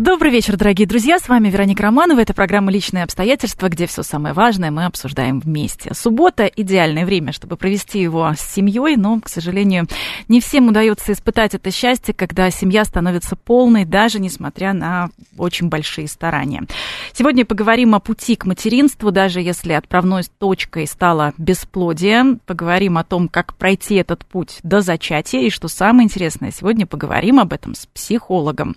Добрый вечер, дорогие друзья. С вами Вероника Романова. Это программа «Личные обстоятельства», где все самое важное мы обсуждаем вместе. Суббота – идеальное время, чтобы провести его с семьей, но, к сожалению, не всем удается испытать это счастье, когда семья становится полной, даже несмотря на очень большие старания. Сегодня поговорим о пути к материнству, даже если отправной точкой стало бесплодие. Поговорим о том, как пройти этот путь до зачатия. И что самое интересное, сегодня поговорим об этом с психологом.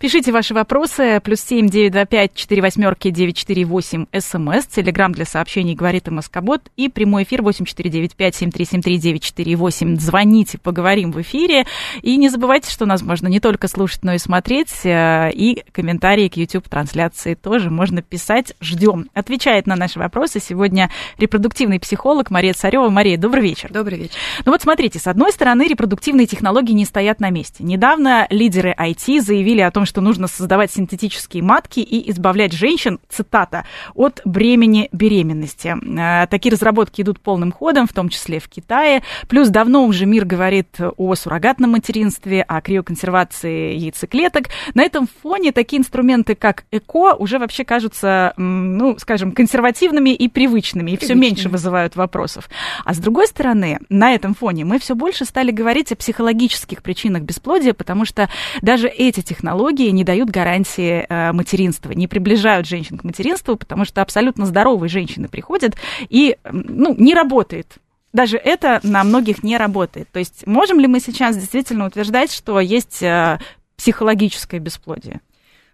Пишите ваши вопросы. Плюс семь девять два пять четыре восьмерки девять четыре восемь СМС. Телеграмм для сообщений говорит МСК-бот. И прямой эфир восемь четыре девять пять семь три семь три девять четыре восемь. Звоните, поговорим в эфире. И не забывайте, что нас можно не только слушать, но и смотреть. Э, и комментарии к YouTube-трансляции тоже можно писать. Ждем. Отвечает на наши вопросы сегодня репродуктивный психолог Мария Царева. Мария, добрый вечер. Добрый вечер. Ну вот смотрите, с одной стороны, репродуктивные технологии не стоят на месте. Недавно лидеры IT заявили о том, что нужно создавать синтетические матки и избавлять женщин, цитата, от бремени беременности. Э, такие разработки идут полным ходом, в том числе в Китае. Плюс давно уже мир говорит о суррогатном материнстве, о криоконсервации яйцеклеток. На этом фоне такие инструменты, как ЭКО, уже вообще кажутся, ну, скажем, консервативными и привычными, и все меньше вызывают вопросов. А с другой стороны, на этом фоне мы все больше стали говорить о психологических причинах бесплодия, потому что даже эти технологии не дают гарантии э, материнства, не приближают женщин к материнству, потому что абсолютно здоровые женщины приходят и, ну, не работает даже это на многих не работает. То есть можем ли мы сейчас действительно утверждать, что есть э, психологическое бесплодие?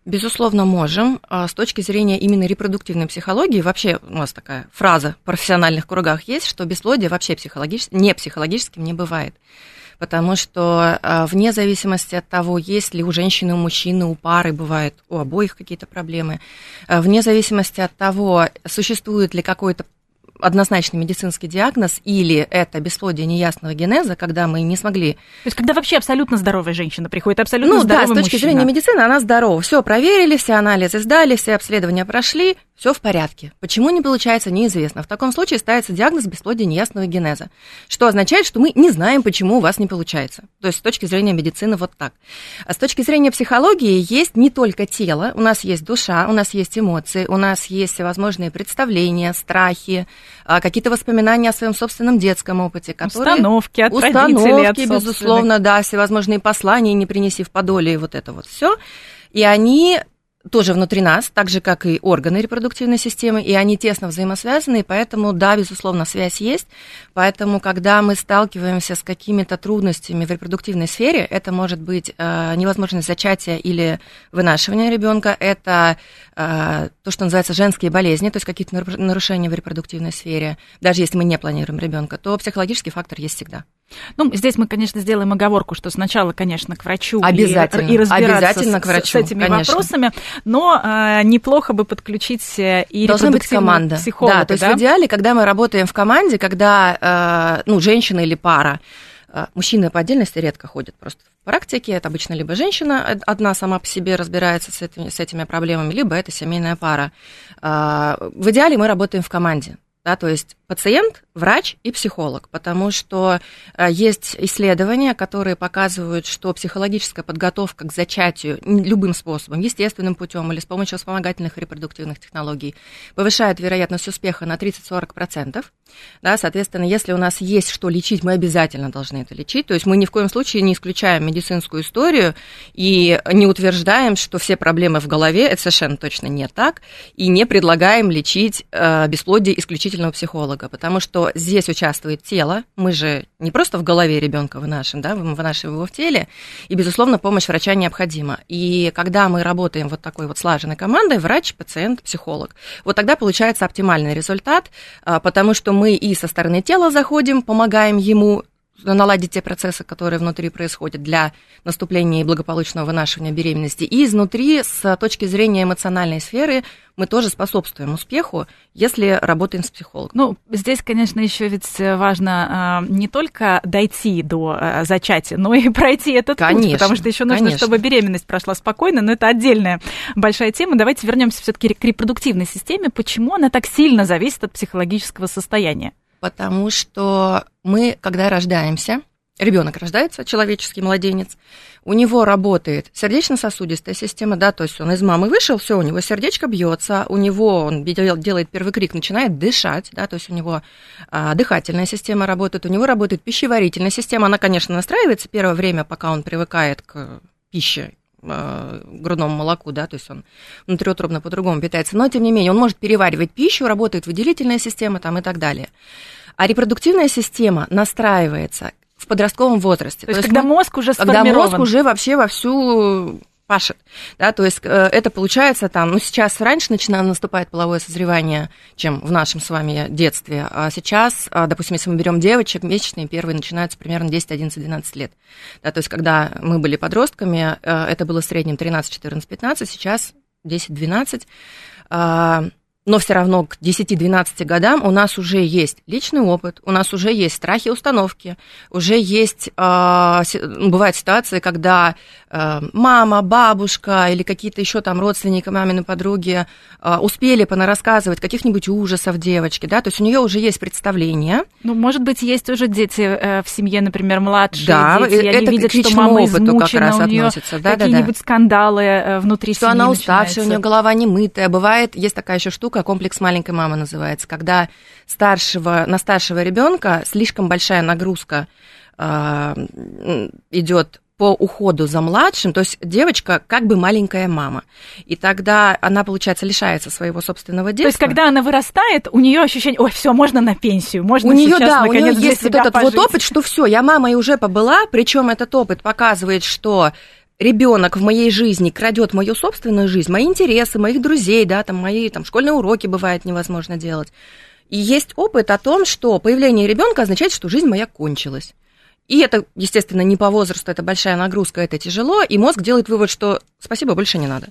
Безусловно, можем. А с точки зрения именно репродуктивной психологии, вообще у нас такая фраза в профессиональных кругах есть, что бесплодие вообще психологически, не психологическим не бывает. Потому что а, вне зависимости от того, есть ли у женщины, у мужчины, у пары, бывает у обоих какие-то проблемы, а, вне зависимости от того, существует ли какой-то однозначный медицинский диагноз, или это бесплодие неясного генеза, когда мы не смогли... То есть, когда вообще абсолютно здоровая женщина приходит, абсолютно ну, здоровый да, с точки мужчина. зрения медицины она здорова. Все проверили, все анализы сдали, все обследования прошли, все в порядке. Почему не получается, неизвестно. В таком случае ставится диагноз бесплодия неясного генеза, что означает, что мы не знаем, почему у вас не получается. То есть с точки зрения медицины вот так. А с точки зрения психологии есть не только тело, у нас есть душа, у нас есть эмоции, у нас есть всевозможные представления, страхи, какие-то воспоминания о своем собственном детском опыте, которые... Установки от Установки, от безусловно, да, всевозможные послания, не принеси в подоле, вот это вот все. И они тоже внутри нас, так же, как и органы репродуктивной системы, и они тесно взаимосвязаны, и поэтому, да, безусловно, связь есть. Поэтому, когда мы сталкиваемся с какими-то трудностями в репродуктивной сфере, это может быть э, невозможность зачатия или вынашивания ребенка, это э, то, что называется женские болезни, то есть какие-то нарушения в репродуктивной сфере, даже если мы не планируем ребенка, то психологический фактор есть всегда. Ну, здесь мы, конечно, сделаем оговорку, что сначала, конечно, к врачу обязательно, и, и разбираться обязательно с, к врачу, с этими конечно. вопросами, но э, неплохо бы подключить э, и Должна быть команда. психолога. Да, то есть да? в идеале, когда мы работаем в команде, когда, э, ну, женщина или пара, э, Мужчины по отдельности редко ходят просто в практике. Это обычно либо женщина одна сама по себе разбирается с этими, с этими проблемами, либо это семейная пара. В идеале мы работаем в команде. Да, то есть пациент, врач и психолог, потому что э, есть исследования, которые показывают, что психологическая подготовка к зачатию любым способом, естественным путем или с помощью вспомогательных репродуктивных технологий, повышает вероятность успеха на 30-40%. Да, соответственно, если у нас есть что лечить, мы обязательно должны это лечить. То есть мы ни в коем случае не исключаем медицинскую историю и не утверждаем, что все проблемы в голове, это совершенно точно не так, и не предлагаем лечить э, бесплодие исключительно у психолога психолога, потому что здесь участвует тело. Мы же не просто в голове ребенка вынашиваем, да, мы вынашиваем его в теле, и, безусловно, помощь врача необходима. И когда мы работаем вот такой вот слаженной командой, врач, пациент, психолог, вот тогда получается оптимальный результат, а, потому что мы и со стороны тела заходим, помогаем ему наладить те процессы, которые внутри происходят для наступления и благополучного вынашивания беременности. И изнутри, с точки зрения эмоциональной сферы, мы тоже способствуем успеху, если работаем с психологом. Ну, здесь, конечно, еще ведь важно э, не только дойти до э, зачатия, но и пройти этот конечно, путь, потому что еще нужно, конечно. чтобы беременность прошла спокойно, но это отдельная большая тема. Давайте вернемся все-таки к репродуктивной системе. Почему она так сильно зависит от психологического состояния? Потому что мы, когда рождаемся, ребенок рождается, человеческий младенец, у него работает сердечно-сосудистая система, да, то есть он из мамы вышел, все, у него сердечко бьется, у него он делает первый крик, начинает дышать, да, то есть у него а, дыхательная система работает, у него работает пищеварительная система, она, конечно, настраивается первое время, пока он привыкает к пище, грудному молоку, да, то есть он внутриутробно по-другому питается, но тем не менее он может переваривать пищу, работает выделительная система там и так далее. А репродуктивная система настраивается в подростковом возрасте. То, то есть, когда мы, мозг уже сформирован. Когда мозг уже вообще вовсю пашет. Да, то есть э, это получается там, ну сейчас раньше начинает наступать половое созревание, чем в нашем с вами детстве, а сейчас, а, допустим, если мы берем девочек, месячные первые начинаются примерно 10, 11, 12 лет. Да, то есть когда мы были подростками, э, это было в среднем 13, 14, 15, сейчас 10, 12 но все равно к 10-12 годам у нас уже есть личный опыт, у нас уже есть страхи установки, уже есть, э, бывают ситуации, когда э, мама, бабушка или какие-то еще там родственники, мамины подруги э, успели понарассказывать каких-нибудь ужасов девочки, да, то есть у нее уже есть представление. Ну, может быть, есть уже дети э, в семье, например, младшие да, дети, и это они видят, что мама опыту измучена, как раз у нее. Да, какие-нибудь да, да. скандалы э, внутри что семьи она уставшая, у нее голова не мытая, бывает, есть такая еще штука, комплекс маленькой мамы называется, когда старшего, на старшего ребенка слишком большая нагрузка э, идет по уходу за младшим, то есть девочка как бы маленькая мама. И тогда она, получается, лишается своего собственного детства. То есть, когда она вырастает, у нее ощущение, ой, все, можно на пенсию, можно у нее, сейчас, да, наконец, у нее есть вот этот пожить. вот опыт, что все, я мамой уже побыла, причем этот опыт показывает, что ребенок в моей жизни крадет мою собственную жизнь, мои интересы, моих друзей, да, там мои там школьные уроки бывает невозможно делать. И есть опыт о том, что появление ребенка означает, что жизнь моя кончилась. И это, естественно, не по возрасту, это большая нагрузка, это тяжело, и мозг делает вывод, что спасибо, больше не надо.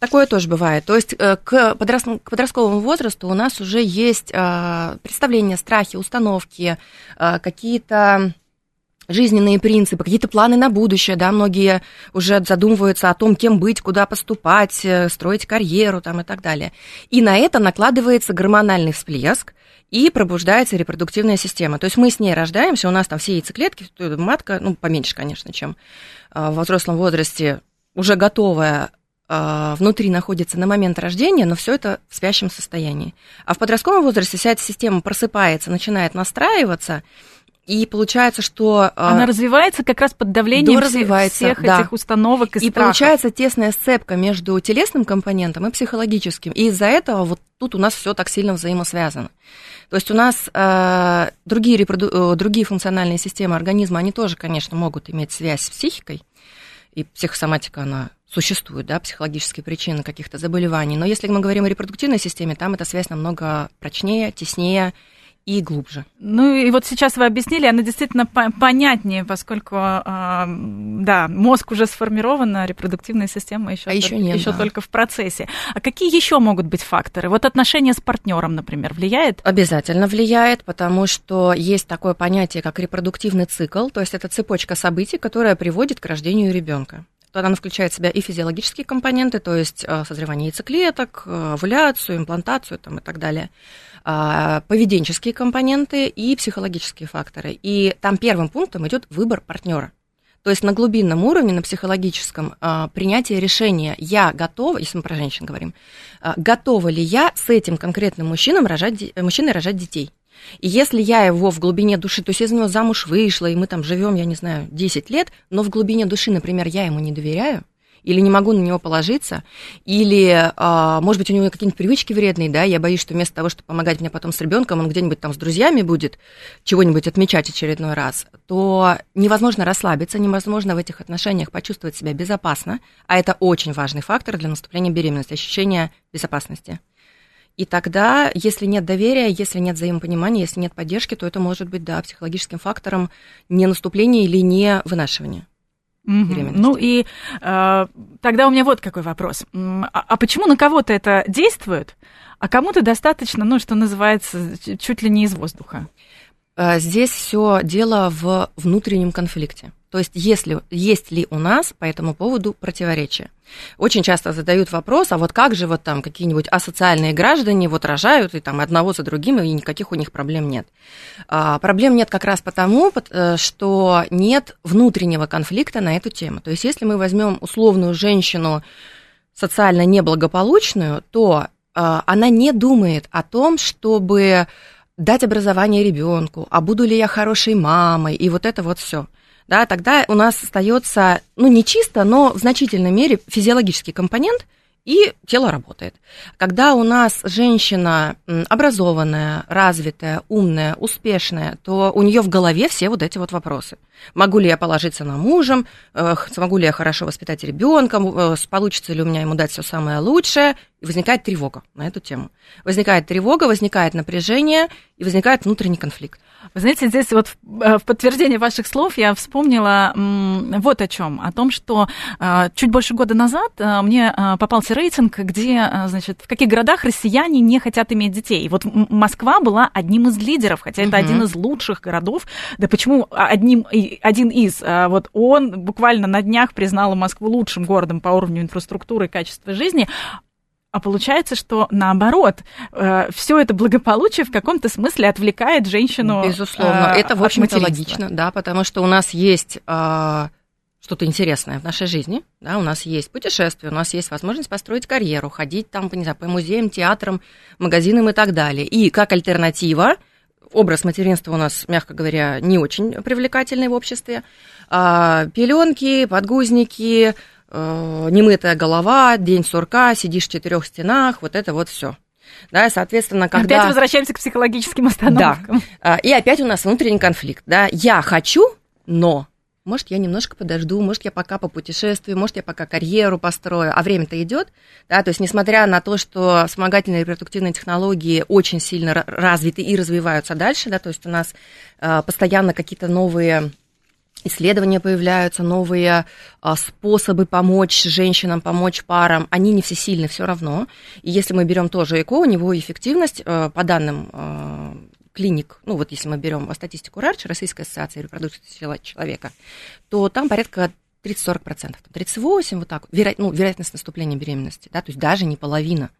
Такое тоже бывает. То есть э, к, подрост... к подростковому возрасту у нас уже есть э, представления, страхи, установки, э, какие-то жизненные принципы, какие-то планы на будущее, да, многие уже задумываются о том, кем быть, куда поступать, э, строить карьеру там и так далее. И на это накладывается гормональный всплеск, и пробуждается репродуктивная система. То есть мы с ней рождаемся, у нас там все яйцеклетки, матка, ну, поменьше, конечно, чем э, в взрослом возрасте, уже готовая э, внутри находится на момент рождения, но все это в спящем состоянии. А в подростковом возрасте вся эта система просыпается, начинает настраиваться, и получается, что... А, Она развивается как раз под давлением всех, всех да. этих установок и И страхов. получается тесная сцепка между телесным компонентом и психологическим. И из-за этого вот тут у нас все так сильно взаимосвязано. То есть у нас э, другие, репроду... Э, другие функциональные системы организма, они тоже, конечно, могут иметь связь с психикой. И психосоматика, она существует, да, психологические причины каких-то заболеваний. Но если мы говорим о репродуктивной системе, там эта связь намного прочнее, теснее и глубже. Ну и вот сейчас вы объяснили, она действительно понятнее, поскольку, э, да, мозг уже сформирован, а репродуктивная система еще, а только, еще, нет, еще да. только в процессе. А какие еще могут быть факторы? Вот отношения с партнером, например, влияет? Обязательно влияет, потому что есть такое понятие, как репродуктивный цикл, то есть это цепочка событий, которая приводит к рождению ребенка то она включает в себя и физиологические компоненты, то есть э, созревание яйцеклеток, э, овуляцию, имплантацию там, и так далее, поведенческие компоненты и психологические факторы. И там первым пунктом идет выбор партнера. То есть на глубинном уровне, на психологическом, а, принятие решения, я готова, если мы про женщин говорим, а, готова ли я с этим конкретным мужчиной рожать, мужчиной рожать детей. И если я его в глубине души, то есть из него замуж вышла, и мы там живем, я не знаю, 10 лет, но в глубине души, например, я ему не доверяю, или не могу на него положиться, или, а, может быть, у него какие-нибудь привычки вредные, да, я боюсь, что вместо того, чтобы помогать мне потом с ребенком, он где-нибудь там с друзьями будет чего-нибудь отмечать очередной раз, то невозможно расслабиться, невозможно в этих отношениях почувствовать себя безопасно, а это очень важный фактор для наступления беременности, ощущение безопасности. И тогда, если нет доверия, если нет взаимопонимания, если нет поддержки, то это может быть, да, психологическим фактором не наступления или не вынашивания. Угу. Ну и э, тогда у меня вот какой вопрос. А, а почему на кого-то это действует, а кому-то достаточно, ну, что называется, чуть ли не из воздуха? Э, здесь все дело в внутреннем конфликте. То есть, если, есть ли у нас по этому поводу противоречия? Очень часто задают вопрос, а вот как же вот там какие-нибудь асоциальные граждане вот рожают и там одного за другим, и никаких у них проблем нет. А, проблем нет как раз потому, э, что нет внутреннего конфликта на эту тему. То есть, если мы возьмем условную женщину социально неблагополучную, то а, она не думает о том, чтобы дать образование ребенку, а буду ли я хорошей мамой, и вот это вот все да, тогда у нас остается, ну, не чисто, но в значительной мере физиологический компонент, и тело работает. Когда у нас женщина образованная, развитая, умная, успешная, то у нее в голове все вот эти вот вопросы. Могу ли я положиться на мужем, смогу ли я хорошо воспитать ребенка, э, получится ли у меня ему дать все самое лучшее, и возникает тревога на эту тему. Возникает тревога, возникает напряжение и возникает внутренний конфликт. Вы знаете, здесь вот в э, подтверждение ваших слов я вспомнила вот о чем. О том, что э, чуть больше года назад э, мне попался рейтинг, где, значит, в каких городах россияне не хотят иметь детей. И вот Москва была одним из лидеров, хотя это угу. один из лучших городов. Да почему одним, один из? Вот он буквально на днях признал Москву лучшим городом по уровню инфраструктуры и качества жизни. А получается, что наоборот, э, все это благополучие в каком-то смысле отвлекает женщину. Безусловно, э, это в общем-то логично, да, потому что у нас есть э, что-то интересное в нашей жизни, да, у нас есть путешествие, у нас есть возможность построить карьеру, ходить там, не знаю, по музеям, театрам, магазинам и так далее. И как альтернатива, образ материнства у нас, мягко говоря, не очень привлекательный в обществе. А, пеленки, подгузники, э, немытая голова, день сурка, сидишь в четырех стенах, вот это вот все. Да, соответственно, когда... Опять возвращаемся к психологическим остановкам. Да. И опять у нас внутренний конфликт. Да? Я хочу, но может, я немножко подожду, может, я пока по путешествию, может, я пока карьеру построю, а время-то идет, да, то есть, несмотря на то, что вспомогательные репродуктивные технологии очень сильно развиты и развиваются дальше, да, то есть у нас э, постоянно какие-то новые исследования появляются, новые а, способы помочь женщинам, помочь парам, они не все сильны все равно. И если мы берем тоже ЭКО, у него эффективность, а, по данным а, клиник, ну вот если мы берем статистику РАРЧ, Российской ассоциации репродукции человека, то там порядка 30-40%, 38% вот так, веро, ну, вероятность наступления беременности, да, то есть даже не половина.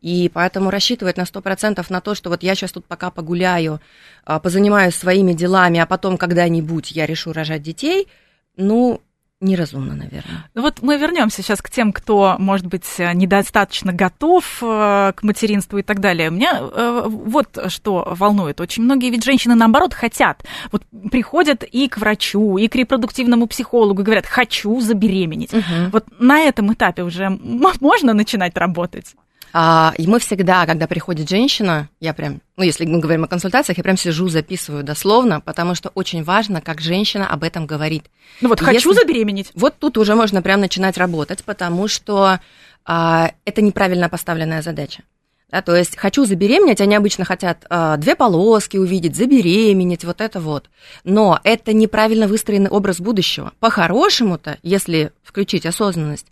И поэтому рассчитывать на 100% на то, что вот я сейчас тут пока погуляю, а, позанимаюсь своими делами, а потом когда-нибудь я решу рожать детей, ну, неразумно, наверное. Ну вот мы вернемся сейчас к тем, кто, может быть, недостаточно готов э, к материнству и так далее. Меня э, вот что волнует. Очень многие ведь женщины, наоборот, хотят. Вот приходят и к врачу, и к репродуктивному психологу, и говорят, хочу забеременеть. Угу. Вот на этом этапе уже можно начинать работать? А, и мы всегда, когда приходит женщина, я прям, ну, если мы говорим о консультациях, я прям сижу, записываю дословно, потому что очень важно, как женщина об этом говорит. Ну вот, хочу если... забеременеть. Вот тут уже можно прям начинать работать, потому что а, это неправильно поставленная задача. Да, то есть хочу забеременеть, они обычно хотят э, две полоски увидеть, забеременеть, вот это вот. Но это неправильно выстроенный образ будущего. По-хорошему-то, если включить осознанность,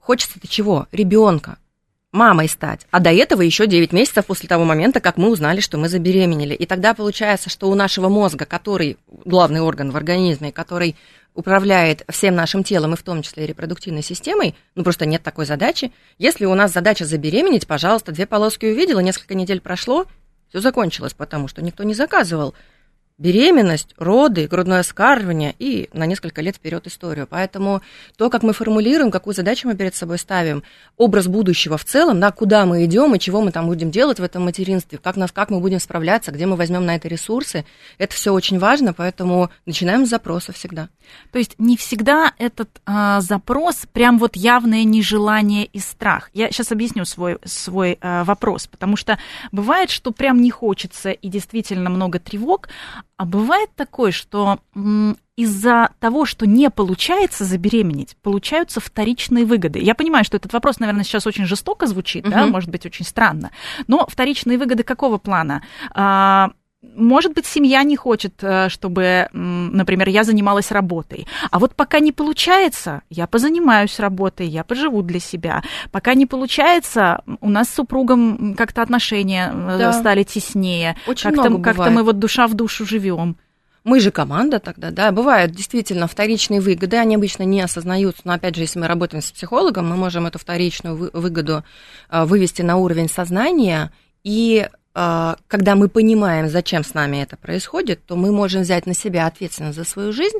хочется-то чего? Ребенка мамой стать. А до этого еще 9 месяцев после того момента, как мы узнали, что мы забеременели. И тогда получается, что у нашего мозга, который главный орган в организме, который управляет всем нашим телом, и в том числе репродуктивной системой, ну просто нет такой задачи. Если у нас задача забеременеть, пожалуйста, две полоски увидела, несколько недель прошло, все закончилось, потому что никто не заказывал беременность, роды, грудное вскармливание и на несколько лет вперед историю. Поэтому то, как мы формулируем, какую задачу мы перед собой ставим, образ будущего в целом, да, куда мы идем и чего мы там будем делать в этом материнстве, как, нас, как мы будем справляться, где мы возьмем на это ресурсы, это все очень важно, поэтому начинаем с запроса всегда. То есть не всегда этот а, запрос прям вот явное нежелание и страх. Я сейчас объясню свой, свой а, вопрос, потому что бывает, что прям не хочется и действительно много тревог, А бывает такое, что из-за того, что не получается забеременеть, получаются вторичные выгоды. Я понимаю, что этот вопрос, наверное, сейчас очень жестоко звучит, угу. да, может быть, очень странно. Но вторичные выгоды какого плана? Может быть, семья не хочет, э, чтобы, например, я занималась работой. А вот пока не получается, я позанимаюсь работой, я поживу для себя. Пока не получается, у нас с супругом как-то отношения э, да. стали теснее. Очень как-то, много как-то мы вот душа в душу живем. Мы же команда тогда, да. Бывают действительно вторичные выгоды, они обычно не осознаются, но опять же, если мы работаем с психологом, мы можем эту вторичную выгоду э, вывести на уровень сознания и когда мы понимаем, зачем с нами это происходит, то мы можем взять на себя ответственность за свою жизнь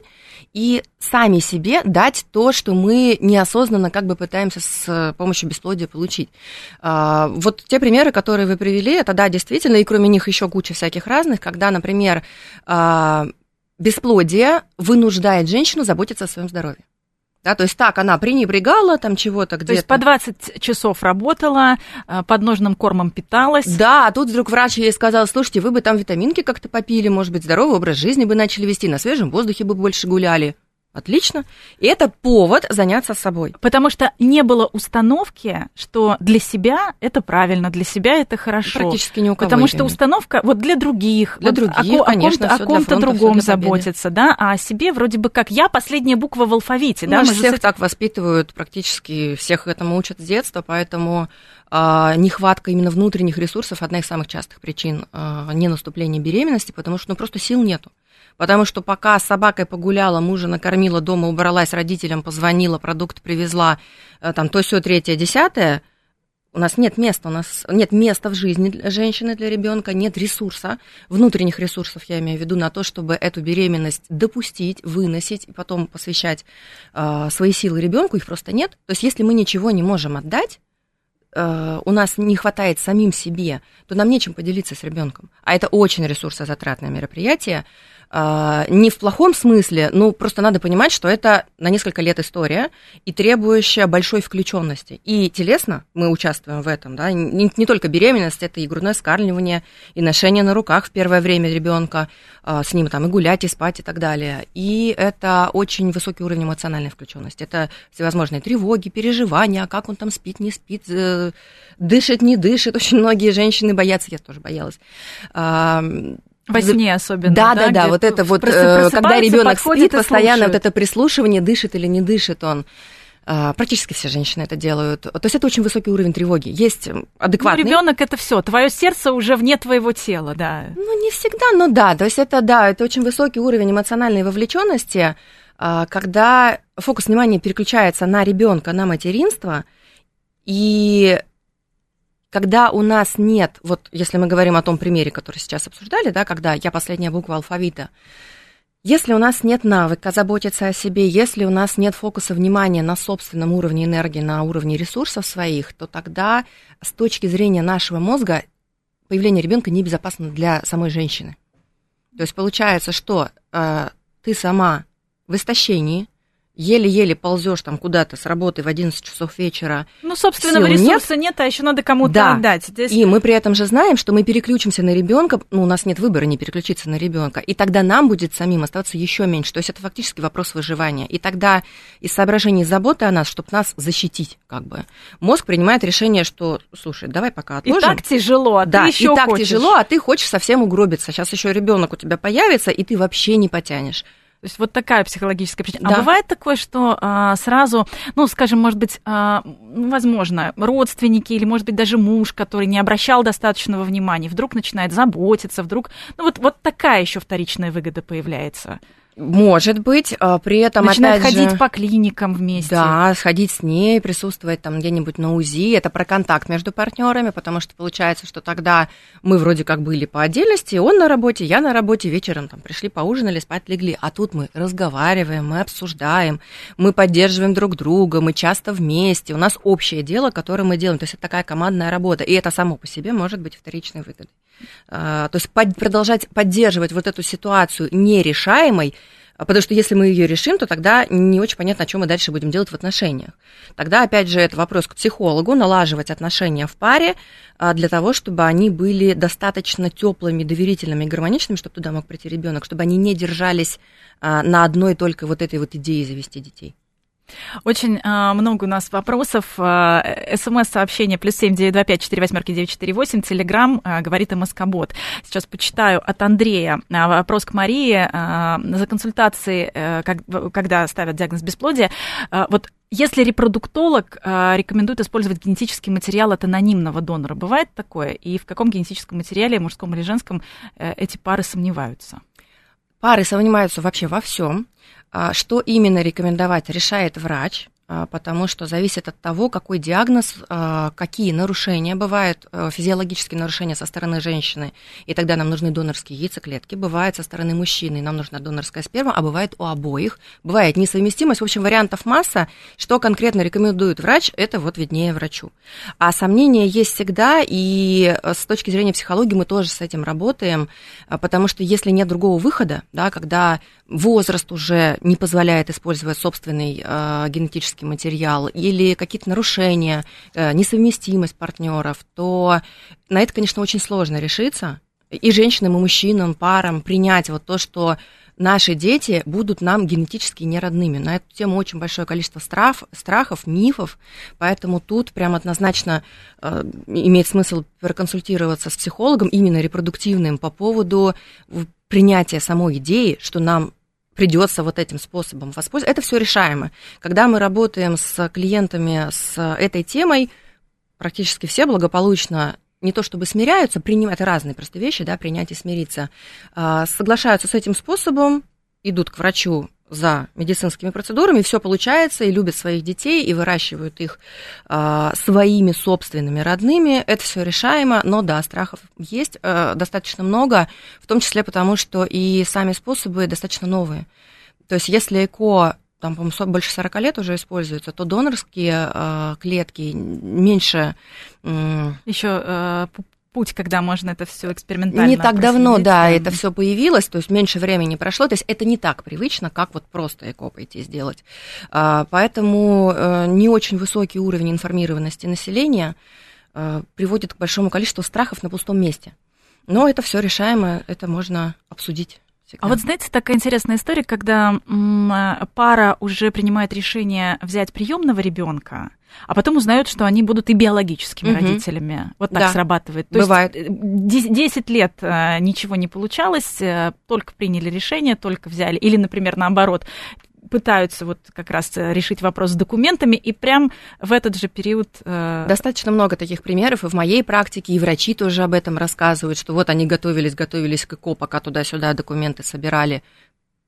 и сами себе дать то, что мы неосознанно как бы пытаемся с помощью бесплодия получить. А, вот те примеры, которые вы привели, это да, действительно, и кроме них еще куча всяких разных, когда, например, а, бесплодие вынуждает женщину заботиться о своем здоровье. Да, то есть так, она пренебрегала там чего-то где-то. То есть по 20 часов работала, э, подножным кормом питалась. Да, а тут вдруг врач ей сказал, слушайте, вы бы там витаминки как-то попили, может быть, здоровый образ жизни бы начали вести, на свежем воздухе бы больше гуляли. Отлично. И это повод заняться собой. Потому что не было установки, что для себя это правильно, для себя это хорошо. Практически ни у кого. Потому что установка вот для других, для вот других, о, конечно, о ком-то, другом заботиться, да, а о себе вроде бы как я последняя буква в алфавите, ну, да. Мы всех этим... так воспитывают, практически всех этому учат с детства, поэтому а, нехватка именно внутренних ресурсов одна из самых частых причин а, не наступления беременности, потому что ну, просто сил нету. Потому что пока с собакой погуляла, мужа накормила, дома убралась, родителям позвонила, продукт привезла, э, там то все третье, десятое, у нас нет места, у нас нет места в жизни для женщины, для ребенка, нет ресурса, внутренних ресурсов, я имею в виду, на то, чтобы эту беременность допустить, выносить и потом посвящать э, свои силы ребенку, их просто нет. То есть, если мы ничего не можем отдать, э, у нас не хватает самим себе, то нам нечем поделиться с ребенком. А это очень ресурсозатратное мероприятие. А, не в плохом смысле, ну просто надо понимать, что это на несколько лет история и требующая большой включенности. И телесно мы участвуем в этом, да, не, не только беременность, это и грудное скармливание, и ношение на руках в первое время ребенка, а, с ним там и гулять, и спать, и так далее. И это очень высокий уровень эмоциональной включенности. Это всевозможные тревоги, переживания, как он там спит, не спит, э, дышит, не дышит. Очень многие женщины боятся, я тоже боялась во сне особенно. Да, да, да, вот это вот, э, когда ребенок спит, постоянно вот это прислушивание, дышит или не дышит он. А, практически все женщины это делают. То есть это очень высокий уровень тревоги. Есть адекватный. Ну, ребенок это все. Твое сердце уже вне твоего тела, да. Ну, не всегда, но да. То есть это да, это очень высокий уровень эмоциональной вовлеченности, а, когда фокус внимания переключается на ребенка, на материнство, и когда у нас нет, вот если мы говорим о том примере, который сейчас обсуждали, да, когда я последняя буква алфавита, если у нас нет навыка заботиться о себе, если у нас нет фокуса внимания на собственном уровне энергии, на уровне ресурсов своих, то тогда с точки зрения нашего мозга появление ребенка небезопасно для самой женщины. То есть получается, что э, ты сама в истощении, еле-еле ползешь там куда-то с работы в 11 часов вечера. Ну, собственного ресурса нет. нет, а еще надо кому-то да. отдать. Здесь... И мы при этом же знаем, что мы переключимся на ребенка, ну, у нас нет выбора не переключиться на ребенка, и тогда нам будет самим оставаться еще меньше. То есть это фактически вопрос выживания. И тогда из соображений заботы о нас, чтобы нас защитить, как бы, мозг принимает решение, что, слушай, давай пока отложим. И так тяжело, а да, ты еще и так хочешь. тяжело, а ты хочешь совсем угробиться. Сейчас еще ребенок у тебя появится, и ты вообще не потянешь. То есть вот такая психологическая причина. А да. А бывает такое, что а, сразу, ну, скажем, может быть, а, возможно, родственники или, может быть, даже муж, который не обращал достаточного внимания, вдруг начинает заботиться, вдруг, ну, вот, вот такая еще вторичная выгода появляется. Может быть, а, при этом Начинает опять ходить же, по клиникам вместе. Да, сходить с ней, присутствовать там где-нибудь на УЗИ. Это про контакт между партнерами, потому что получается, что тогда мы вроде как были по отдельности, он на работе, я на работе, вечером там пришли, поужинали, спать легли. А тут мы разговариваем, мы обсуждаем, мы поддерживаем друг друга, мы часто вместе. У нас общее дело, которое мы делаем. То есть это такая командная работа. И это само по себе может быть вторичной выгодой. А, то есть под, продолжать поддерживать вот эту ситуацию нерешаемой, Потому что если мы ее решим, то тогда не очень понятно, о чем мы дальше будем делать в отношениях. Тогда, опять же, это вопрос к психологу, налаживать отношения в паре а, для того, чтобы они были достаточно теплыми, доверительными, гармоничными, чтобы туда мог прийти ребенок, чтобы они не держались а, на одной только вот этой вот идее завести детей. Очень э, много у нас вопросов. Э, СМС-сообщение плюс семь девять два пять четыре восьмерки девять четыре восемь. Телеграмм э, говорит МСК-бот. Сейчас почитаю от Андрея вопрос к Марии. Э, за консультации, э, как, когда ставят диагноз бесплодия, э, вот если репродуктолог э, рекомендует использовать генетический материал от анонимного донора, бывает такое? И в каком генетическом материале, мужском или женском, э, эти пары сомневаются? Пары сомневаются вообще во всем. А, что именно рекомендовать, решает врач. А, потому что зависит от того, какой диагноз, а, какие нарушения бывают, э, физиологические нарушения со стороны женщины, и тогда нам нужны донорские яйцеклетки, бывает со стороны мужчины, нам нужна донорская сперма, а бывает у обоих, бывает несовместимость, в общем, вариантов масса, что конкретно рекомендует врач, это вот виднее врачу. А сомнения есть всегда, и э, с точки зрения психологии мы тоже с этим работаем, потому что если нет другого выхода, да, когда возраст уже не позволяет использовать собственный э, генетический материал или какие-то нарушения, э, несовместимость партнеров, то на это, конечно, очень сложно решиться. И женщинам, и мужчинам, парам принять вот то, что наши дети будут нам генетически неродными. На эту тему очень большое количество страх, страхов, мифов, поэтому тут прям однозначно э, имеет смысл проконсультироваться с психологом, именно репродуктивным, по поводу принятия самой идеи, что нам придется вот этим способом воспользоваться. Это все решаемо. Когда мы работаем с клиентами с этой темой, практически все благополучно не то чтобы смиряются, принимают разные просто вещи, да, принять и смириться, а, соглашаются с этим способом, идут к врачу за медицинскими процедурами, все получается, и любят своих детей, и выращивают их э, своими собственными родными. Это все решаемо, но да, страхов есть э, достаточно много, в том числе потому, что и сами способы достаточно новые. То есть если ЭКО там, по-моему, больше 40 лет уже используется, то донорские э, клетки меньше... Э, Еще э, путь, когда можно это все экспериментально Не так давно, да, это все появилось, то есть меньше времени прошло, то есть это не так привычно, как вот просто ЭКО пойти сделать. А, поэтому э, не очень высокий уровень информированности населения э, приводит к большому количеству страхов на пустом месте. Но это все решаемо, это можно обсудить. Всегда. А вот знаете, такая интересная история, когда пара уже принимает решение взять приемного ребенка, а потом узнают, что они будут и биологическими угу. родителями. Вот так да. срабатывает. То Бывает. Есть 10 лет э, ничего не получалось, э, только приняли решение, только взяли. Или, например, наоборот, пытаются вот как раз э, решить вопрос с документами, и прям в этот же период... Э... Достаточно много таких примеров, и в моей практике, и врачи тоже об этом рассказывают, что вот они готовились, готовились к ЭКО, пока туда-сюда документы собирали,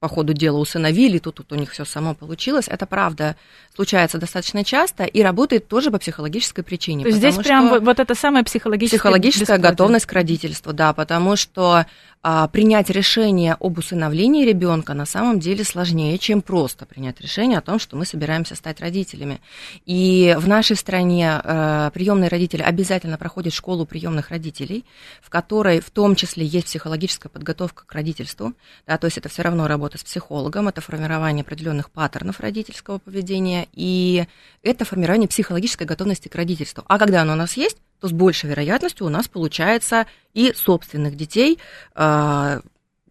по ходу дела усыновили, тут, тут у них все само получилось. Это правда случается достаточно часто и работает тоже по психологической причине. То есть здесь прям вот это самая психологическая Психологическая готовность к родительству, да, потому что а, принять решение об усыновлении ребенка на самом деле сложнее, чем просто принять решение о том, что мы собираемся стать родителями. И в нашей стране а, приемные родители обязательно проходят школу приемных родителей, в которой в том числе есть психологическая подготовка к родительству. Да, то есть это все равно работа с психологом, это формирование определенных паттернов родительского поведения, и это формирование психологической готовности к родительству. А когда оно у нас есть, то с большей вероятностью у нас получается и собственных детей э,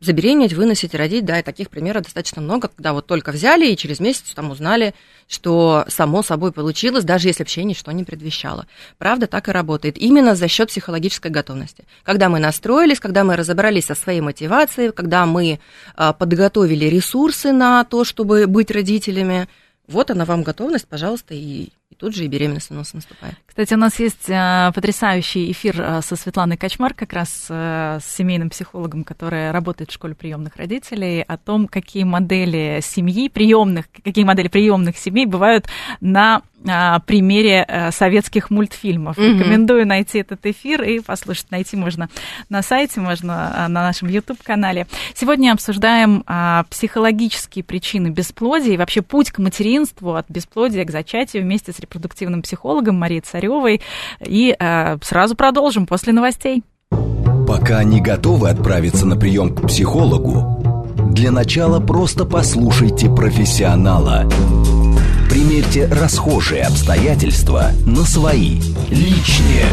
забеременеть, выносить, родить, да, и таких примеров достаточно много, когда вот только взяли и через месяц там узнали, что само собой получилось, даже если вообще ничто не предвещало. Правда, так и работает. Именно за счет психологической готовности. Когда мы настроились, когда мы разобрались со своей мотивацией, когда мы э, подготовили ресурсы на то, чтобы быть родителями, вот она вам готовность, пожалуйста, и тут же и беременность у нас наступает. Кстати, у нас есть э, потрясающий эфир э, со Светланой Качмар, как раз э, с семейным психологом, которая работает в школе приемных родителей, о том, какие модели семьи приемных, какие модели приемных семей бывают на примере советских мультфильмов. Mm-hmm. Рекомендую найти этот эфир и послушать. Найти можно на сайте, можно на нашем YouTube-канале. Сегодня обсуждаем психологические причины бесплодия и вообще путь к материнству от бесплодия к зачатию вместе с репродуктивным психологом Марией Царевой. И э, сразу продолжим после новостей. Пока не готовы отправиться на прием к психологу, Для начала просто послушайте профессионала. Примерьте расхожие обстоятельства на свои, личные.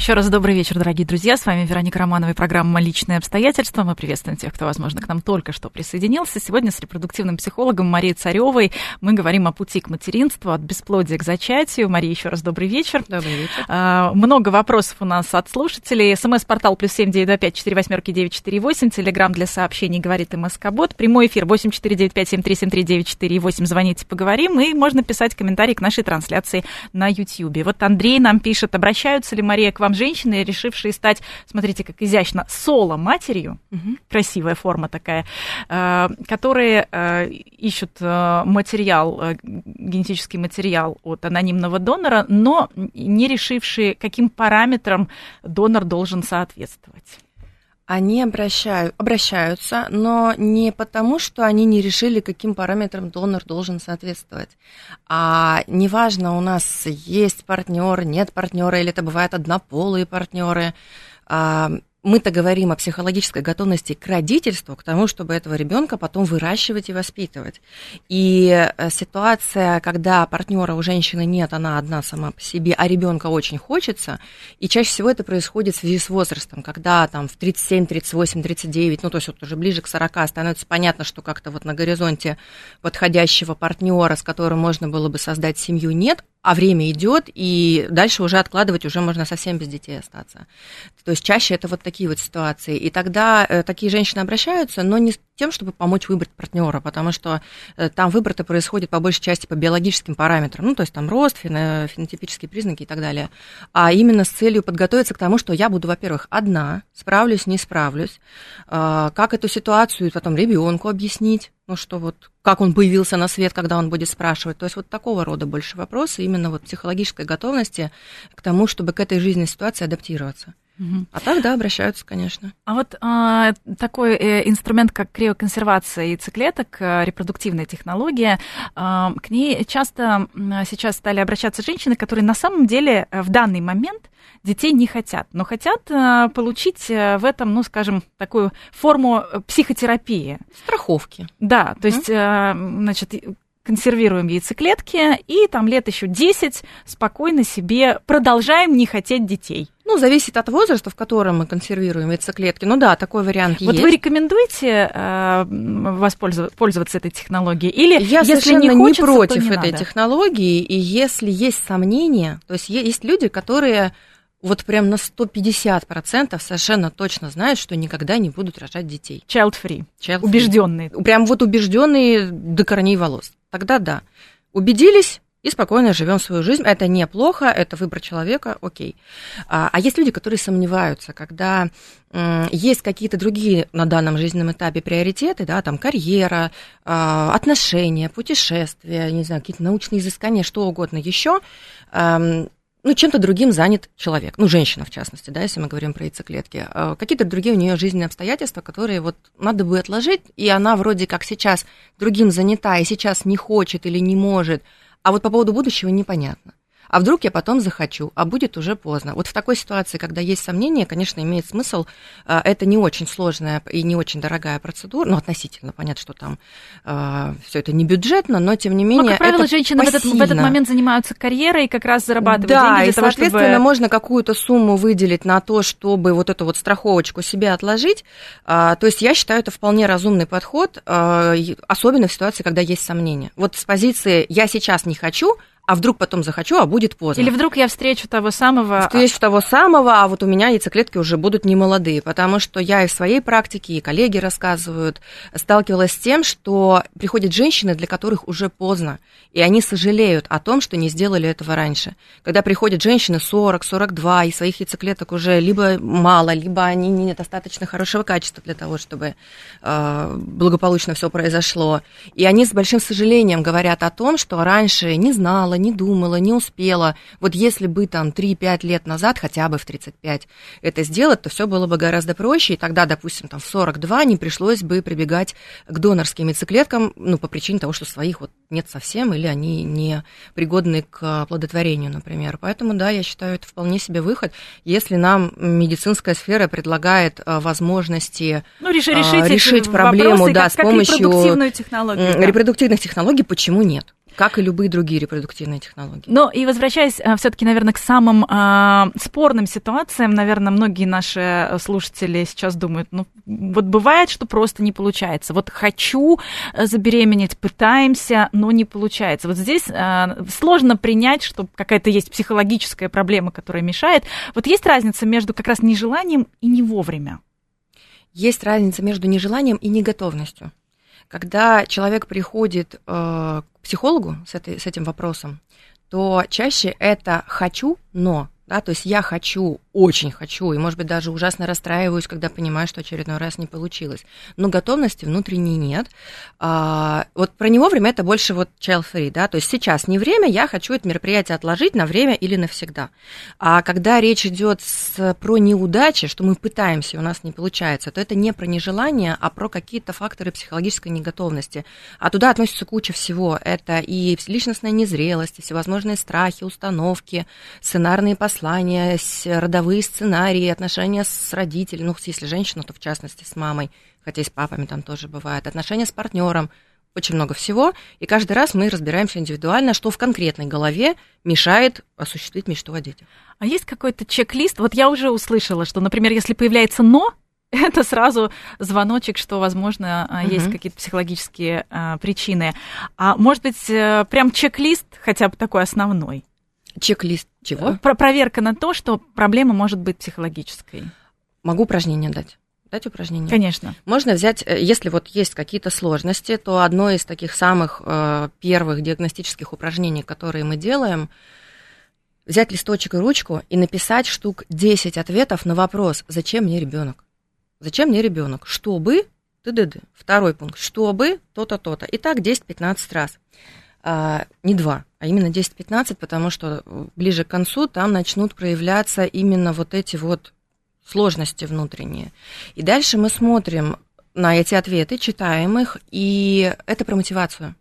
Еще раз добрый вечер, дорогие друзья. С вами Вероника Романова и программа «Личные обстоятельства». Мы приветствуем тех, кто, возможно, к нам только что присоединился. Сегодня с репродуктивным психологом Марией Царевой мы говорим о пути к материнству, от бесплодия к зачатию. Мария, еще раз добрый вечер. Добрый вечер. А, много вопросов у нас от слушателей. СМС-портал плюс семь девять два пять четыре восьмерки девять четыре восемь. Телеграмм для сообщений говорит МСК Бот. Прямой эфир восемь четыре девять пять семь три семь три девять четыре восемь. Звоните, поговорим. И можно писать комментарии к нашей трансляции на YouTube. Вот Андрей нам пишет, обращаются ли, Мария, к вам женщины, решившие стать, смотрите, как изящно, соло-матерью, угу. красивая форма такая, э, которые э, ищут э, материал, генетический материал от анонимного донора, но не решившие, каким параметрам донор должен соответствовать. Они обращают, обращаются, но не потому, что они не решили, каким параметрам донор должен соответствовать. А неважно, у нас есть партнер, нет партнера, или это бывают однополые партнеры. А, мы-то говорим о психологической готовности к родительству, к тому, чтобы этого ребенка потом выращивать и воспитывать. И э, ситуация, когда партнера у женщины нет, она одна сама по себе, а ребенка очень хочется, и чаще всего это происходит в связи с возрастом, когда там в 37, 38, 39, ну то есть вот уже ближе к 40 становится понятно, что как-то вот на горизонте подходящего партнера, с которым можно было бы создать семью, нет, а время идет, и дальше уже откладывать уже можно совсем без детей остаться. То есть чаще это вот такие вот ситуации. И тогда э, такие женщины обращаются, но не с тем, чтобы помочь выбрать партнера, потому что э, там выбор-то происходит по большей части по биологическим параметрам, ну, то есть там рост, фено, фенотипические признаки и так далее, а именно с целью подготовиться к тому, что я буду, во-первых, одна, справлюсь, не справлюсь, э, как эту ситуацию потом ребенку объяснить, ну что вот, как он появился на свет, когда он будет спрашивать. То есть вот такого рода больше вопросы, именно вот психологической готовности к тому, чтобы к этой жизненной ситуации адаптироваться. Угу. А так, да, обращаются, конечно. А вот а, такой э, инструмент, как криоконсервация яйцеклеток, э, репродуктивная технология, а, к ней часто сейчас стали обращаться женщины, которые на самом деле э, в данный момент детей не хотят, но хотят получить в этом, ну, скажем, такую форму психотерапии. Страховки. Да, то есть, значит, консервируем яйцеклетки и там лет еще 10 спокойно себе продолжаем не хотеть детей. Ну, зависит от возраста, в котором мы консервируем яйцеклетки. Ну да, такой вариант вот есть. Вот вы рекомендуете э, воспользоваться этой технологией? Или Я если совершенно не, хочется, не против не этой надо? технологии, и если есть сомнения, то есть есть люди, которые вот прям на 150% совершенно точно знают, что никогда не будут рожать детей. Child free. Child убежденные. Прям вот убежденные до корней волос. Тогда да. Убедились, и спокойно живем свою жизнь. Это неплохо, это выбор человека, окей. А, а есть люди, которые сомневаются, когда м, есть какие-то другие на данном жизненном этапе приоритеты, да, там карьера, а, отношения, путешествия, не знаю, какие-то научные изыскания, что угодно еще. А, ну, чем-то другим занят человек, ну, женщина в частности, да, если мы говорим про яйцеклетки. А, какие-то другие у нее жизненные обстоятельства, которые вот надо бы отложить, и она вроде как сейчас другим занята, и сейчас не хочет или не может, а вот по поводу будущего непонятно. А вдруг я потом захочу, а будет уже поздно. Вот в такой ситуации, когда есть сомнения, конечно, имеет смысл. А, это не очень сложная и не очень дорогая процедура, ну, относительно, понятно, что там э, все это не бюджетно, но тем не менее. Но, как правило, женщины в этот, в этот момент занимаются карьерой и как раз зарабатывают да, деньги для и, того, соответственно, чтобы... можно какую-то сумму выделить на то, чтобы вот эту вот страховочку себе отложить. А, то есть я считаю, это вполне разумный подход, а, особенно в ситуации, когда есть сомнения. Вот с позиции «я сейчас не хочу», а вдруг потом захочу, а будет поздно. Или вдруг я встречу того самого... Встречу того самого, а вот у меня яйцеклетки уже будут не молодые, потому что я и в своей практике, и коллеги рассказывают, сталкивалась с тем, что приходят женщины, для которых уже поздно, и они сожалеют о том, что не сделали этого раньше. Когда приходят женщины 40, 42, и своих яйцеклеток уже либо мало, либо они недостаточно хорошего качества для того, чтобы э, благополучно все произошло. И они с большим сожалением говорят о том, что раньше не знала, знала, не думала, не успела. Вот если бы там 3-5 лет назад, хотя бы в 35, это сделать, то все было бы гораздо проще, и тогда, допустим, там в 42 не пришлось бы прибегать к донорским яйцеклеткам, ну, по причине того, что своих вот нет совсем, или они не пригодны к оплодотворению, например. Поэтому, да, я считаю, это вполне себе выход, если нам медицинская сфера предлагает а, возможности ну, решить, решить, решить проблему вопросы, да, как, с помощью репродуктивную технологию, да. репродуктивных технологий, почему нет? Как и любые другие репродуктивные технологии. Но и возвращаясь э, все-таки, наверное, к самым э, спорным ситуациям, наверное, многие наши слушатели сейчас думают, ну вот бывает, что просто не получается. Вот хочу э, забеременеть, пытаемся, но не получается. Вот здесь э, сложно принять, что какая-то есть психологическая проблема, которая мешает. Вот есть разница между как раз нежеланием и не вовремя. Есть разница между нежеланием и неготовностью. Когда человек приходит э, психологу с, этой, с этим вопросом, то чаще это хочу, но да, то есть я хочу, очень хочу, и, может быть, даже ужасно расстраиваюсь, когда понимаю, что очередной раз не получилось. Но готовности внутренней нет. А, вот про него время это больше вот child free, да, то есть сейчас не время, я хочу это мероприятие отложить на время или навсегда. А когда речь идет с, про неудачи, что мы пытаемся, у нас не получается, то это не про нежелание, а про какие-то факторы психологической неготовности. А туда относится куча всего. Это и личностная незрелость, и всевозможные страхи, установки, сценарные послания, послания, родовые сценарии, отношения с родителями, ну, если женщина, то в частности с мамой, хотя и с папами там тоже бывает, отношения с партнером, очень много всего, и каждый раз мы разбираемся индивидуально, что в конкретной голове мешает осуществить мечту о детях. А есть какой-то чек-лист? Вот я уже услышала, что, например, если появляется «но», это сразу звоночек, что, возможно, угу. есть какие-то психологические а, причины. А может быть, э, прям чек-лист хотя бы такой основной? Чек-лист чего? Про проверка на то, что проблема может быть психологической. Могу упражнение дать. Дать упражнение? Конечно. Можно взять, э, если вот есть какие-то сложности, то одно из таких самых э, первых диагностических упражнений, которые мы делаем, взять листочек и ручку и написать штук 10 ответов на вопрос, зачем мне ребенок? Зачем мне ребенок? Чтобы, ты ды Второй пункт, чтобы то-то, то-то. И так 10-15 раз. А, не два, а именно 10-15, потому что ближе к концу там начнут проявляться именно вот эти вот сложности внутренние. И дальше мы смотрим на эти ответы, читаем их, и это про мотивацию.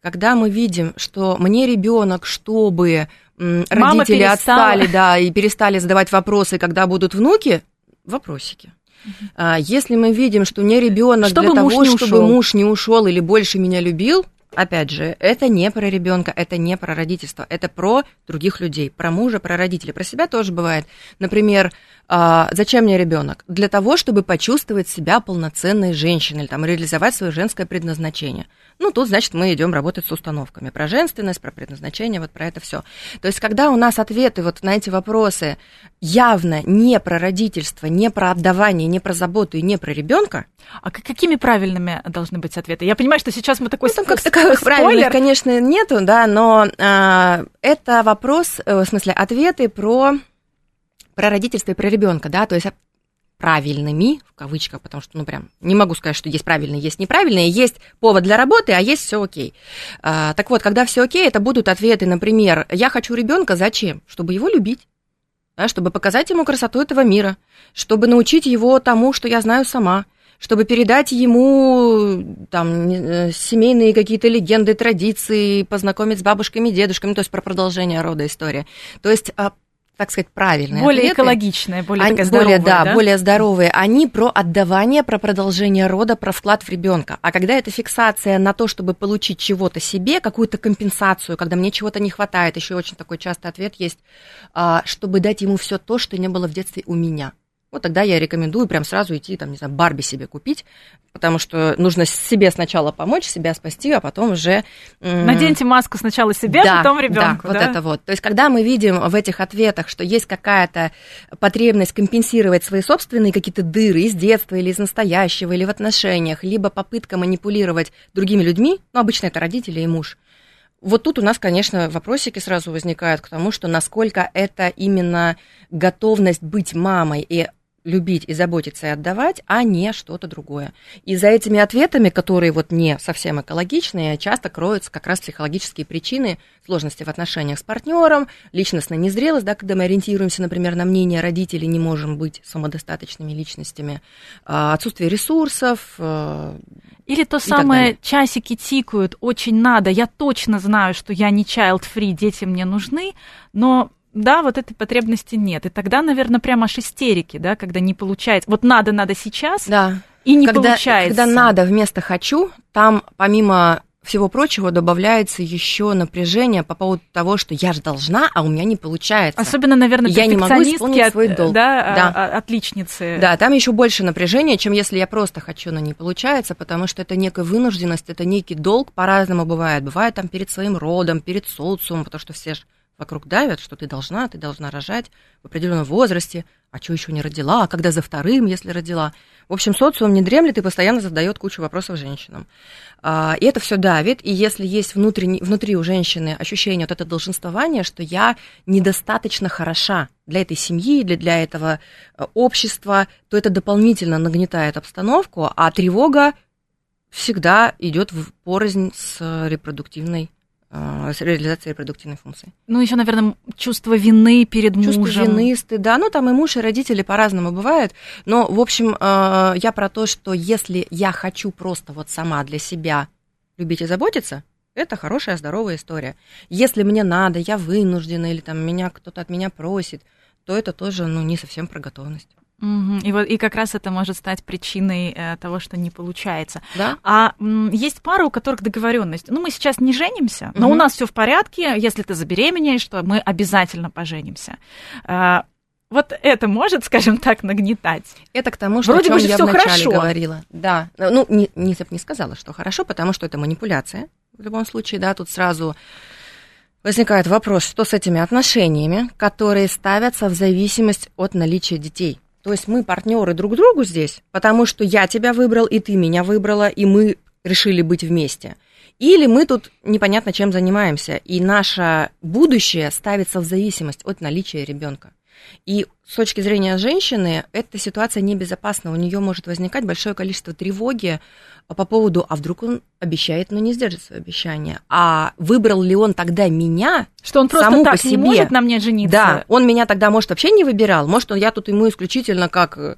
Когда мы видим, что мне ребенок, чтобы Мама родители перестала. отстали, да, и перестали задавать вопросы, когда будут внуки, вопросики. Uh-huh. Если мы видим, что мне ребенок для того, чтобы муж не ушел или больше меня любил, опять же, это не про ребенка, это не про родительство, это про других людей, про мужа, про родителей. Про себя тоже бывает. Например, а, зачем мне ребенок? Для того, чтобы почувствовать себя полноценной женщиной, или там, реализовать свое женское предназначение. Ну, тут, значит, мы идем работать с установками про женственность, про предназначение, вот про это все. То есть, когда у нас ответы вот на эти вопросы явно не про родительство, не про отдавание, не про заботу и не про ребенка. А какими правильными должны быть ответы? Я понимаю, что сейчас мы такой ну, там как таковых правильных, конечно, нету, да, но а, это вопрос, э, в смысле, ответы про про родительство и про ребенка, да, то есть правильными, в кавычках, потому что, ну, прям, не могу сказать, что есть правильные, есть неправильные, есть повод для работы, а есть все окей. А, так вот, когда все окей, это будут ответы, например, я хочу ребенка, зачем? Чтобы его любить, да, чтобы показать ему красоту этого мира, чтобы научить его тому, что я знаю сама, чтобы передать ему там э, семейные какие-то легенды, традиции, познакомить с бабушками, дедушками, то есть про продолжение рода история. То есть а, так сказать, правильные более ответы. экологичные, более они, здоровые, более, да, да, более здоровые. Они про отдавание, про продолжение рода, про вклад в ребенка. А когда это фиксация на то, чтобы получить чего-то себе, какую-то компенсацию, когда мне чего-то не хватает, еще очень такой частый ответ есть, а, чтобы дать ему все то, что не было в детстве у меня вот тогда я рекомендую прям сразу идти, там, не знаю, Барби себе купить, потому что нужно себе сначала помочь, себя спасти, а потом уже... Наденьте маску сначала себе, да, потом ребенку. Да, да, вот это вот. То есть, когда мы видим в этих ответах, что есть какая-то потребность компенсировать свои собственные какие-то дыры из детства или из настоящего, или в отношениях, либо попытка манипулировать другими людьми, ну, обычно это родители и муж, вот тут у нас, конечно, вопросики сразу возникают к тому, что насколько это именно готовность быть мамой и любить и заботиться и отдавать, а не что-то другое. И за этими ответами, которые вот не совсем экологичные, часто кроются как раз психологические причины сложности в отношениях с партнером, личностная незрелость, да, когда мы ориентируемся, например, на мнение родителей, не можем быть самодостаточными личностями, а, отсутствие ресурсов. Э, Или то самое, часики тикают, очень надо, я точно знаю, что я не child-free, дети мне нужны, но да, вот этой потребности нет. И тогда, наверное, прямо аж истерики, да, когда не получается. Вот надо, надо сейчас, да. и не когда, получается. Когда надо вместо хочу, там помимо всего прочего добавляется еще напряжение по поводу того, что я же должна, а у меня не получается. Особенно, наверное, я не могу исполнить от, свой долг. Да, да. А, а, отличницы. Да, там еще больше напряжения, чем если я просто хочу, но не получается, потому что это некая вынужденность, это некий долг, по-разному бывает. Бывает там перед своим родом, перед социумом, потому что все же вокруг давят, что ты должна, ты должна рожать в определенном возрасте, а что еще не родила, а когда за вторым, если родила. В общем, социум не дремлет и постоянно задает кучу вопросов женщинам. А, и это все давит, и если есть внутри, внутри у женщины ощущение вот это долженствования, что я недостаточно хороша для этой семьи, для, для этого э, общества, то это дополнительно нагнетает обстановку, а тревога всегда идет в порознь с репродуктивной С реализацией репродуктивной функции. Ну, еще, наверное, чувство вины перед чувство мужем. Чувство вины, стыда. Ну, там и муж, и родители по-разному бывают. Но, в общем, э, я про то, что если я хочу просто вот сама для себя любить и заботиться, это хорошая, здоровая история. Если мне надо, я вынуждена, или там меня кто-то от меня просит, то это тоже, ну, не совсем про готовность. Угу. И вот и как раз это может стать причиной э, того, что не получается. Да? А м, есть пары, у которых договоренность. Ну, мы сейчас не женимся, но угу. у нас все в порядке. Если ты забеременеешь, то мы обязательно поженимся. А, вот это может, скажем так, нагнетать. Это к тому, что Вроде бы я вначале хорошо. говорила. Да. Ну, не, не, не сказала, что хорошо, потому что это манипуляция. В любом случае, да, тут сразу возникает вопрос, что с этими отношениями, которые ставятся в зависимость от наличия детей. То есть мы партнеры друг другу здесь, потому что я тебя выбрал, и ты меня выбрала, и мы решили быть вместе. Или мы тут непонятно чем занимаемся, и наше будущее ставится в зависимость от наличия ребенка. И с точки зрения женщины, эта ситуация небезопасна. У нее может возникать большое количество тревоги по поводу, а вдруг он обещает, но не сдержит свое обещание. А выбрал ли он тогда меня? Что он просто так по себе? не может на мне жениться? Да, он меня тогда, может, вообще не выбирал. Может, я тут ему исключительно как э,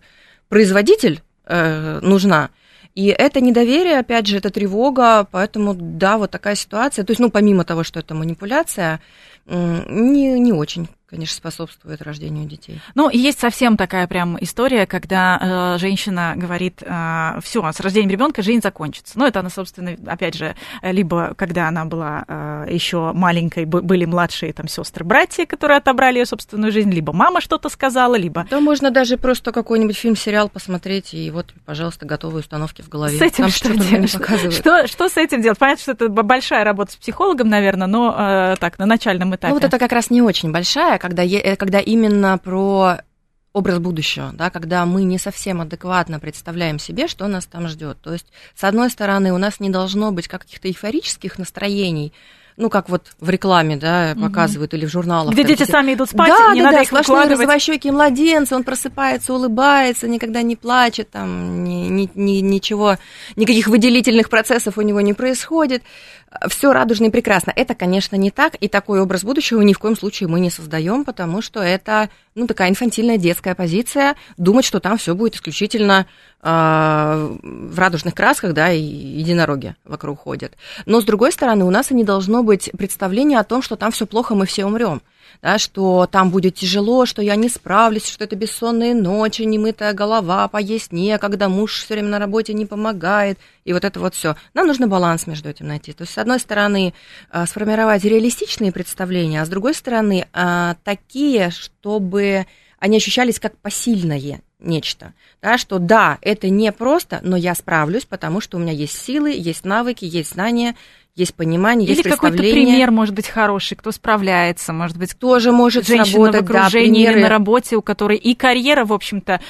производитель э, нужна. И это недоверие, опять же, это тревога, поэтому, да, вот такая ситуация. То есть, ну, помимо того, что это манипуляция, не, не очень конечно, способствует рождению детей. Ну, есть совсем такая прям история, когда э, женщина говорит, э, все, с рождением ребенка жизнь закончится. Ну, это она, собственно, опять же, либо когда она была э, еще маленькой, были младшие там сестры, братья, которые отобрали ее собственную жизнь, либо мама что-то сказала, либо... Да, можно даже просто какой-нибудь фильм, сериал посмотреть, и вот, пожалуйста, готовые установки в голове. С этим Там что, делать? Что, что, что с этим делать? Понятно, что это большая работа с психологом, наверное, но э, так, на начальном этапе. Ну, вот это как раз не очень большая, когда, э, когда именно про образ будущего, да, когда мы не совсем адекватно представляем себе, что нас там ждет. То есть, с одной стороны, у нас не должно быть каких-то эйфорических настроений, ну, как вот в рекламе, да, показывают, угу. или в журналах. Где дети сами идут спать, да, не да, надо да, их сплошные розовощеки младенцы, он просыпается, улыбается, никогда не плачет, там, ни, ни, ни, ничего, никаких выделительных процессов у него не происходит. Все радужно и прекрасно. Это, конечно, не так, и такой образ будущего ни в коем случае мы не создаем, потому что это, ну, такая инфантильная детская позиция, думать, что там все будет исключительно э, в радужных красках, да, и единороги вокруг ходят. Но, с другой стороны, у нас и не должно быть представления о том, что там все плохо, мы все умрем да, что там будет тяжело, что я не справлюсь, что это бессонные ночи, немытая голова, поесть некогда, муж все время на работе не помогает, и вот это вот все. Нам нужно баланс между этим найти. То есть, с одной стороны, а, сформировать реалистичные представления, а с другой стороны, а, такие, чтобы они ощущались как посильное нечто. Да, что да, это не просто, но я справлюсь, потому что у меня есть силы, есть навыки, есть знания, есть понимание, Или есть представление. Или какой-то пример, может быть, хороший, кто справляется, может быть, тоже может женщина сработать, в окружении да, или на работе, у которой и карьера, в общем-то,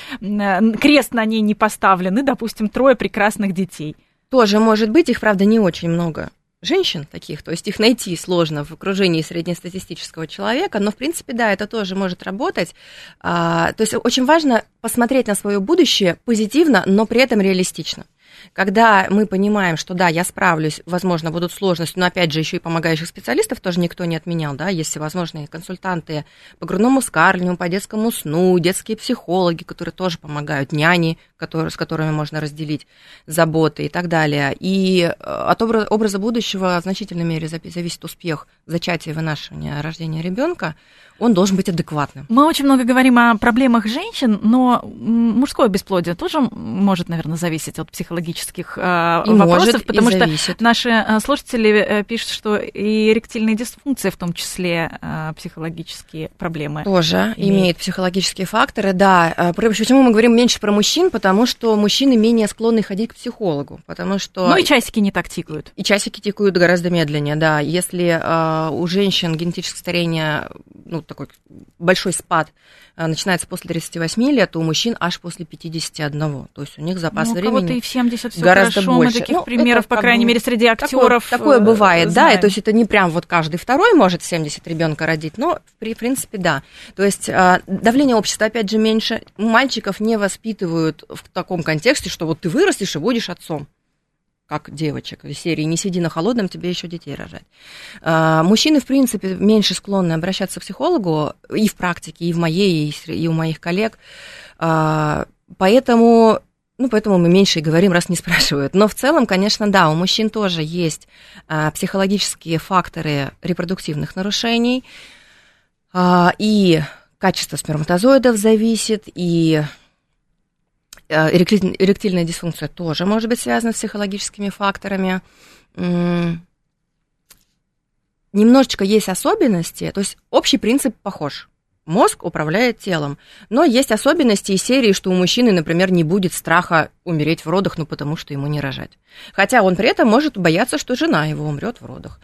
крест на ней не поставлен, и, допустим, трое прекрасных детей. Тоже может быть, их, правда, не очень много. женщин таких, то есть их найти сложно в окружении среднестатистического человека, но, в принципе, да, это тоже может работать. А, то есть очень важно посмотреть на свое будущее позитивно, но при этом реалистично. Когда мы понимаем, что да, я справлюсь, возможно, будут сложности, но опять же, еще и помогающих специалистов тоже никто не отменял, да, есть всевозможные консультанты по грудному скармливанию, по детскому сну, детские психологи, которые тоже помогают, няни, которые, с которыми можно разделить заботы и так далее. И э, от образа будущего в значительной мере зависит успех зачатия, вынашивания, рождения ребенка он должен быть адекватным. Мы очень много говорим о проблемах женщин, но мужское бесплодие тоже может, наверное, зависеть от психологических э, и вопросов, может, потому что зависит. наши э, слушатели э, пишут, что и эректильные дисфункции, в том числе психологические проблемы. Тоже имеет, имеет психологические факторы, да. Почему мы говорим меньше про мужчин? Потому что мужчины менее склонны ходить к психологу, потому что... Ну и часики не так тикают. И часики тикают гораздо медленнее, да. Если у женщин генетическое старение ну, такой большой спад э, начинается после 38 лет, а у мужчин аж после 51. То есть у них запас ну, времени и в 70 все гораздо хорошо. больше. Мы таких ну, примеров, по крайней мере, среди актеров. Такое, такое бывает, знаем. да. И, то есть это не прям вот каждый второй может 70 ребенка родить, но в принципе да. То есть э, давление общества опять же меньше. Мальчиков не воспитывают в таком контексте, что вот ты вырастешь и будешь отцом как девочек из серии «Не сиди на холодном, тебе еще детей рожать». А, мужчины, в принципе, меньше склонны обращаться к психологу и в практике, и в моей, и у моих коллег. А, поэтому ну, поэтому мы меньше и говорим, раз не спрашивают. Но в целом, конечно, да, у мужчин тоже есть а, психологические факторы репродуктивных нарушений, и качество сперматозоидов зависит, и Э, эректильная дисфункция тоже может быть связана с психологическими факторами. Немножечко есть особенности, то есть общий принцип похож. Мозг управляет телом. Но есть особенности из серии, что у мужчины, например, не будет страха умереть в родах, ну потому что ему не рожать. Хотя он при этом может бояться, что жена его умрет в родах.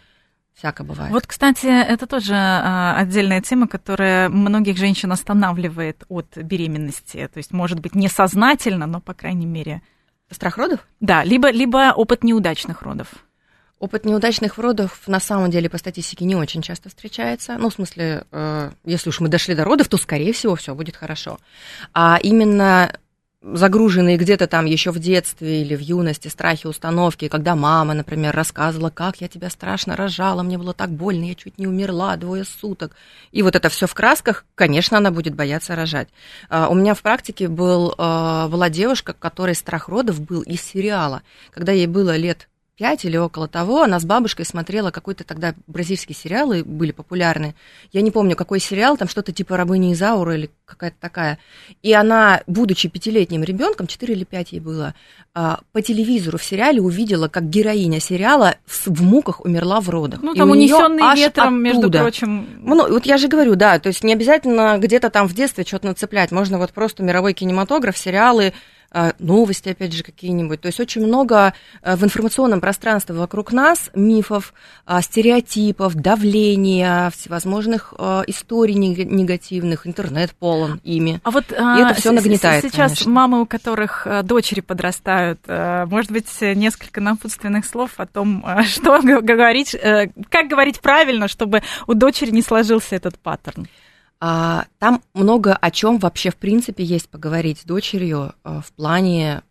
Всяко бывает. Вот, кстати, это тоже а, отдельная тема, которая многих женщин останавливает от беременности. То есть, может быть, несознательно, но, по крайней мере... Страх родов? Да, либо, либо опыт неудачных родов. Опыт неудачных родов на самом деле по статистике не очень часто встречается. Ну, в смысле, э, если уж мы дошли до родов, то, скорее всего, все будет хорошо. А именно загруженные где-то там еще в детстве или в юности страхи, установки, когда мама, например, рассказывала, как я тебя страшно рожала, мне было так больно, я чуть не умерла двое суток. И вот это все в красках, конечно, она будет бояться рожать. А, у меня в практике был, а, была девушка, которой страх родов был из сериала. Когда ей было лет 5 или около того, она с бабушкой смотрела какой-то тогда бразильские сериалы, были популярны. Я не помню, какой сериал, там что-то типа «Рабыни Изаура» или какая-то такая. И она, будучи пятилетним ребенком, 4 или 5 ей было, а, по телевизору в сериале увидела, как героиня сериала в муках умерла в родах. Ну, там унесенный ветром, между прочим. Ну, вот я же говорю, да, то есть не обязательно где-то там в детстве что-то нацеплять, можно вот просто мировой кинематограф, сериалы, новости, опять же, какие-нибудь. То есть очень много э, в информационном пространстве вокруг нас мифов, а, стереотипов, давления, всевозможных а, историй негативных, интернет полон ими. А вот И это все нагнетает. Сейчас конечно. мамы, у которых э, дочери подрастают, э, может быть, несколько напутственных слов о том, что говорить, как говорить правильно, чтобы у дочери не сложился этот паттерн. А, там много о чем вообще в принципе есть поговорить с дочерью а, в плане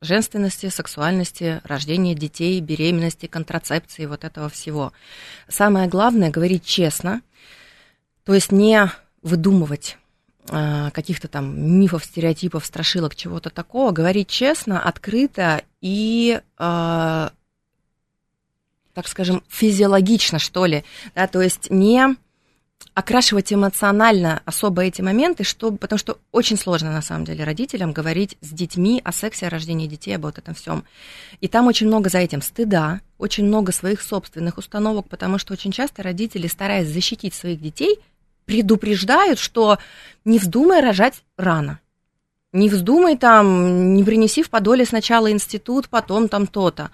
женственности, сексуальности, рождения детей, беременности, контрацепции, вот этого всего. Самое главное говорить честно, то есть не выдумывать а, каких-то там мифов, стереотипов, страшилок, чего-то такого, говорить честно, открыто и так скажем, физиологично, что ли, да, то есть не окрашивать эмоционально особо эти моменты, чтобы, потому что очень сложно на самом деле родителям говорить с детьми о сексе, о рождении детей, об вот этом всем. И там очень много за этим стыда, очень много своих собственных установок, потому что очень часто родители, стараясь защитить своих детей, предупреждают, что не вздумай рожать рано. Не вздумай там, не принеси в подоле сначала институт, потом там то-то. А,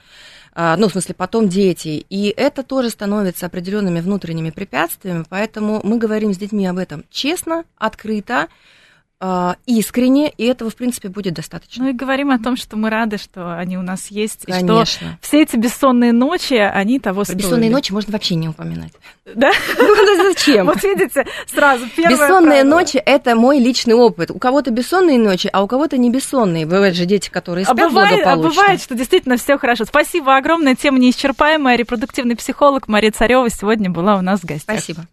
ну, в смысле, потом дети. И это тоже становится определенными внутренними препятствиями, поэтому мы говорим с детьми об этом честно, открыто, а, искренне, и этого, в принципе, будет достаточно. Ну и говорим о том, что мы рады, что они у нас есть, Конечно. и что все эти бессонные ночи, они того Про стоили. бессонные ночи можно вообще не упоминать. Да? Ну, зачем? Вот видите, сразу первое Бессонные правило. ночи – это мой личный опыт. У кого-то бессонные ночи, а у кого-то не бессонные. Бывают же дети, которые А спят бывает, а благополучно. бывает, что действительно все хорошо. Спасибо огромное. Тема неисчерпаемая. Репродуктивный психолог Мария Царева сегодня была у нас в гостях. Спасибо.